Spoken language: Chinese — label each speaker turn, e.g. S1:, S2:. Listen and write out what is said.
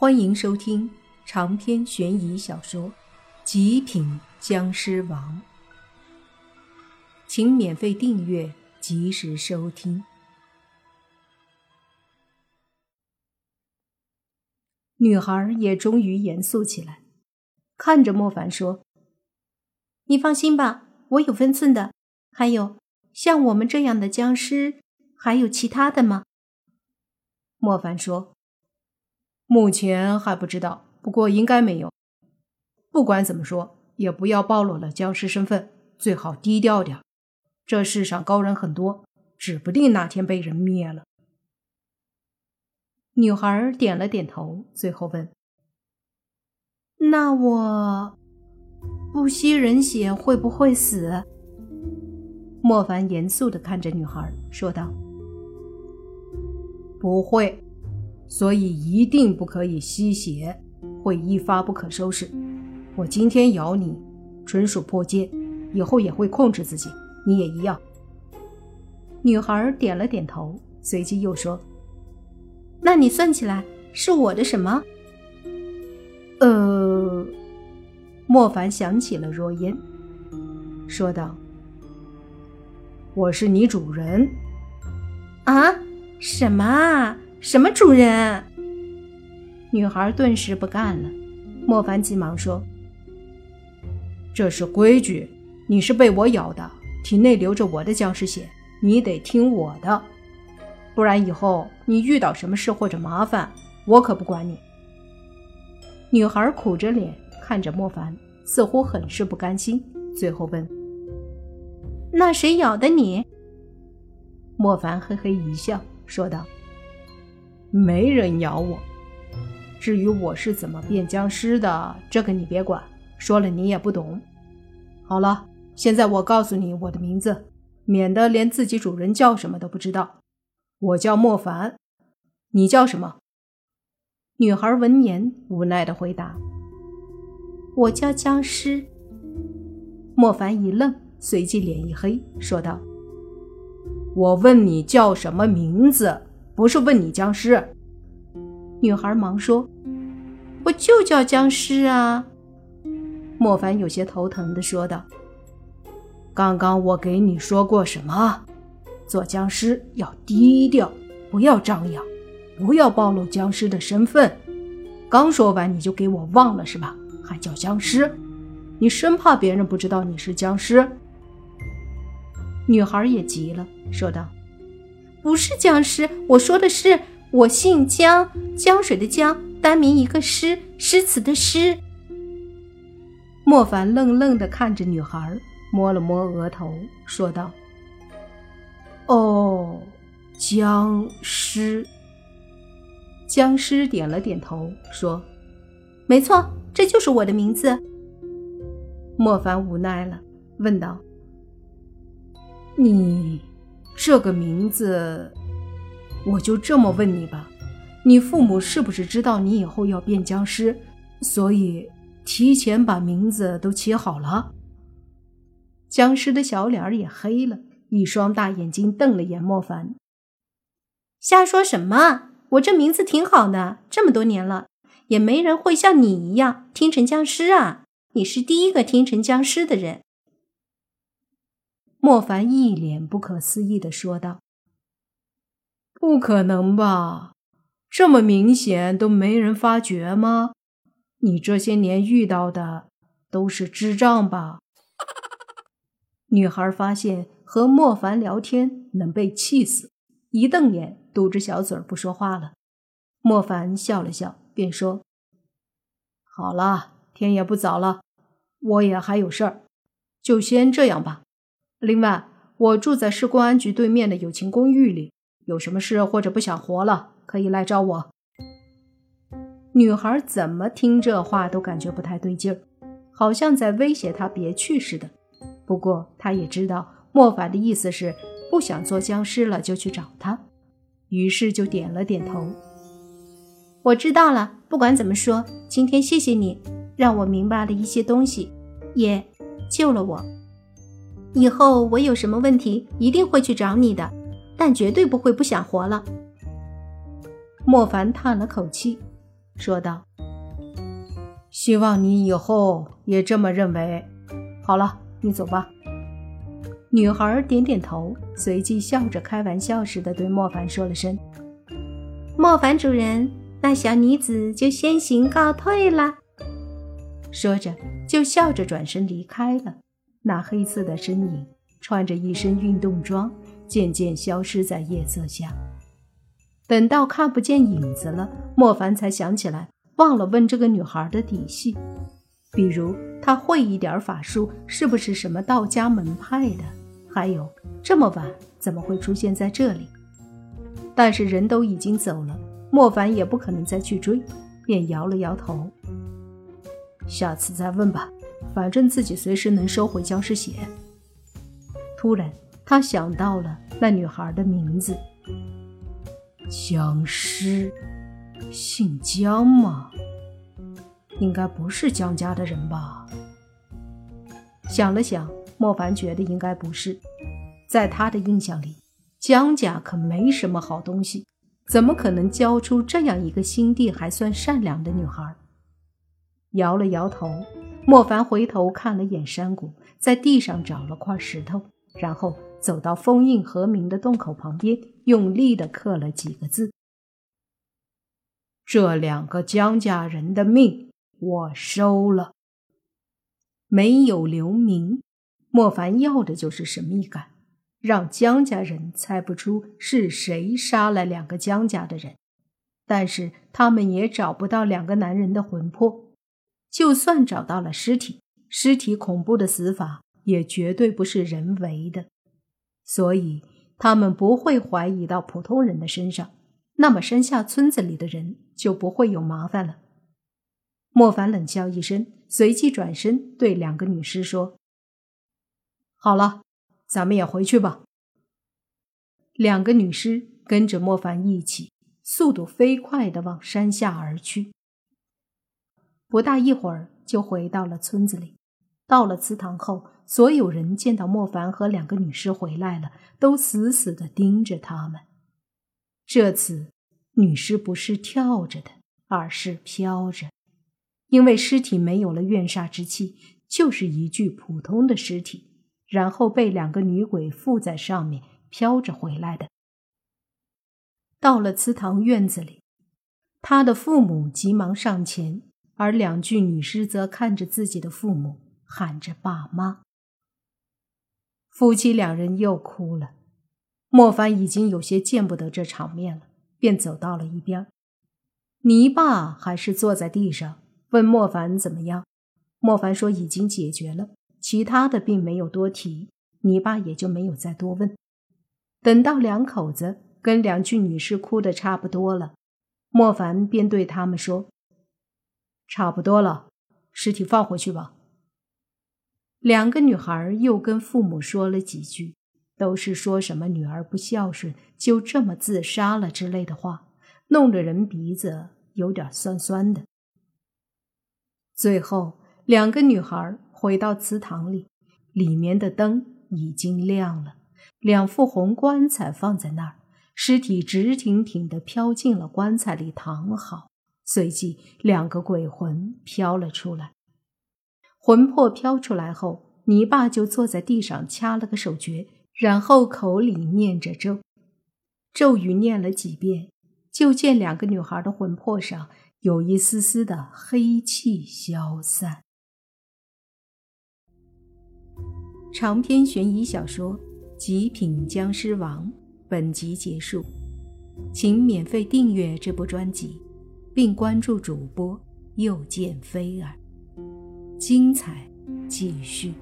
S1: 欢迎收听长篇悬疑小说《极品僵尸王》，请免费订阅，及时收听。女孩也终于严肃起来，看着莫凡说：“
S2: 你放心吧，我有分寸的。还有，像我们这样的僵尸，还有其他的吗？”
S1: 莫凡说。目前还不知道，不过应该没有。不管怎么说，也不要暴露了僵尸身份，最好低调点。这世上高人很多，指不定哪天被人灭了。女孩点了点头，最后问：“
S2: 那我不吸人血会不会死？”
S1: 莫凡严肃的看着女孩说道：“不会。”所以一定不可以吸血，会一发不可收拾。我今天咬你，纯属破戒，以后也会控制自己。你也一样。女孩点了点头，随即又说：“
S2: 那你算起来是我的什么？”
S1: 呃，莫凡想起了若烟，说道：“我是你主人。”
S2: 啊？什么啊？什么主人？
S1: 女孩顿时不干了。莫凡急忙说：“这是规矩，你是被我咬的，体内流着我的僵尸血，你得听我的，不然以后你遇到什么事或者麻烦，我可不管你。”女孩苦着脸看着莫凡，似乎很是不甘心，最后问：“
S2: 那谁咬的你？”
S1: 莫凡嘿嘿一笑，说道。没人咬我。至于我是怎么变僵尸的，这个你别管，说了你也不懂。好了，现在我告诉你我的名字，免得连自己主人叫什么都不知道。我叫莫凡，你叫什么？女孩闻言无奈的回答：“
S2: 我叫僵尸。”
S1: 莫凡一愣，随即脸一黑，说道：“我问你叫什么名字？”不是问你僵尸，
S2: 女孩忙说：“我就叫僵尸啊。”
S1: 莫凡有些头疼的说道：“刚刚我给你说过什么？做僵尸要低调，不要张扬，不要暴露僵尸的身份。刚说完你就给我忘了是吧？还叫僵尸？你生怕别人不知道你是僵尸？”
S2: 女孩也急了，说道。不是僵尸，我说的是我姓江，江水的江，单名一个诗，诗词的诗。
S1: 莫凡愣愣的看着女孩，摸了摸额头，说道：“哦，僵尸。”僵尸点了点头，说：“
S2: 没错，这就是我的名字。”
S1: 莫凡无奈了，问道：“你？”这个名字，我就这么问你吧，你父母是不是知道你以后要变僵尸，所以提前把名字都起好了？僵尸的小脸也黑了，一双大眼睛瞪了眼莫凡。
S2: 瞎说什么？我这名字挺好的，这么多年了，也没人会像你一样听成僵尸啊！你是第一个听成僵尸的人。
S1: 莫凡一脸不可思议的说道：“不可能吧？这么明显都没人发觉吗？你这些年遇到的都是智障吧？” 女孩发现和莫凡聊天能被气死，一瞪眼，嘟着小嘴不说话了。莫凡笑了笑，便说：“好了，天也不早了，我也还有事儿，就先这样吧。”另外，我住在市公安局对面的友情公寓里，有什么事或者不想活了，可以来找我。女孩怎么听这话都感觉不太对劲儿，好像在威胁她别去似的。不过她也知道莫凡的意思是不想做僵尸了就去找他，于是就点了点头。
S2: 我知道了，不管怎么说，今天谢谢你，让我明白了一些东西，也救了我。以后我有什么问题，一定会去找你的，但绝对不会不想活了。
S1: 莫凡叹了口气，
S2: 说道：“
S1: 希望你以后也这么认为。好了，你走吧。”
S2: 女孩点点头，随即笑着开玩笑似的对莫凡说了声：“莫凡主人，那小女子就先行告退了。”说着，就笑着转身离开了。那黑色的身影，穿着一身运动装，渐渐消失在夜色下。等到看不见影子了，莫凡才想起来，忘了问这个女孩的底细，比如她会一点法术，是不是什么道家门派的？还有这么晚怎么会出现在这里？但是人都已经走了，莫凡也不可能再去追，便摇了摇头。
S1: 下次再问吧，反正自己随时能收回僵尸血。突然，他想到了那女孩的名字——僵尸，姓姜吗？应该不是姜家的人吧？想了想。莫凡觉得应该不是，在他的印象里，江家可没什么好东西，怎么可能教出这样一个心地还算善良的女孩？摇了摇头，莫凡回头看了眼山谷，在地上找了块石头，然后走到封印和鸣的洞口旁边，用力地刻了几个字：“这两个江家人的命，我收了。”没有留名。莫凡要的就是神秘感，让江家人猜不出是谁杀了两个江家的人。但是他们也找不到两个男人的魂魄，就算找到了尸体，尸体恐怖的死法也绝对不是人为的，所以他们不会怀疑到普通人的身上。那么山下村子里的人就不会有麻烦了。莫凡冷笑一声，随即转身对两个女尸说。好了，咱们也回去吧。两个女尸跟着莫凡一起，速度飞快的往山下而去。不大一会儿，就回到了村子里。到了祠堂后，所有人见到莫凡和两个女尸回来了，都死死的盯着他们。这次，女尸不是跳着的，而是飘着，因为尸体没有了怨煞之气，就是一具普通的尸体。然后被两个女鬼附在上面飘着回来的。到了祠堂院子里，他的父母急忙上前，而两具女尸则看着自己的父母，喊着“爸妈”。夫妻两人又哭了。莫凡已经有些见不得这场面了，便走到了一边。泥巴还是坐在地上，问莫凡怎么样。莫凡说已经解决了。其他的并没有多提，泥爸也就没有再多问。等到两口子跟两具女尸哭得差不多了，莫凡便对他们说：“差不多了，尸体放回去吧。”两个女孩又跟父母说了几句，都是说什么女儿不孝顺，就这么自杀了之类的话，弄得人鼻子有点酸酸的。最后，两个女孩。回到祠堂里，里面的灯已经亮了，两副红棺材放在那儿，尸体直挺挺地飘进了棺材里躺好。随即，两个鬼魂飘了出来。魂魄飘出来后，泥巴就坐在地上掐了个手诀，然后口里念着咒，咒语念了几遍，就见两个女孩的魂魄上有一丝丝的黑气消散。长篇悬疑小说《极品僵尸王》本集结束，请免费订阅这部专辑，并关注主播又见菲儿，精彩继续。